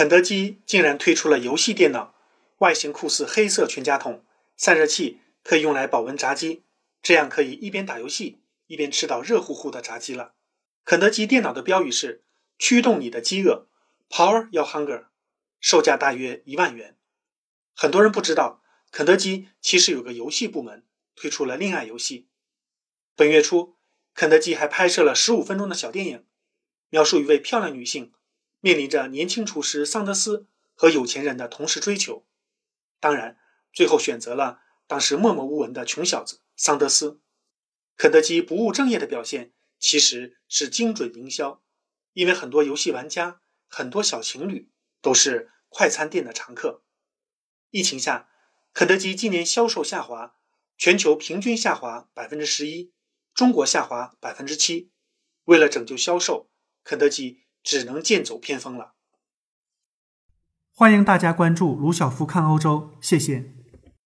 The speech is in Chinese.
肯德基竟然推出了游戏电脑，外形酷似黑色全家桶，散热器可以用来保温炸鸡，这样可以一边打游戏一边吃到热乎乎的炸鸡了。肯德基电脑的标语是“驱动你的饥饿 ”，Power your hunger，售价大约一万元。很多人不知道，肯德基其实有个游戏部门，推出了恋爱游戏。本月初，肯德基还拍摄了十五分钟的小电影，描述一位漂亮女性。面临着年轻厨师桑德斯和有钱人的同时追求，当然，最后选择了当时默默无闻的穷小子桑德斯。肯德基不务正业的表现其实是精准营销，因为很多游戏玩家、很多小情侣都是快餐店的常客。疫情下，肯德基今年销售下滑，全球平均下滑百分之十一，中国下滑百分之七。为了拯救销售，肯德基。只能剑走偏锋了。欢迎大家关注卢晓夫看欧洲，谢谢。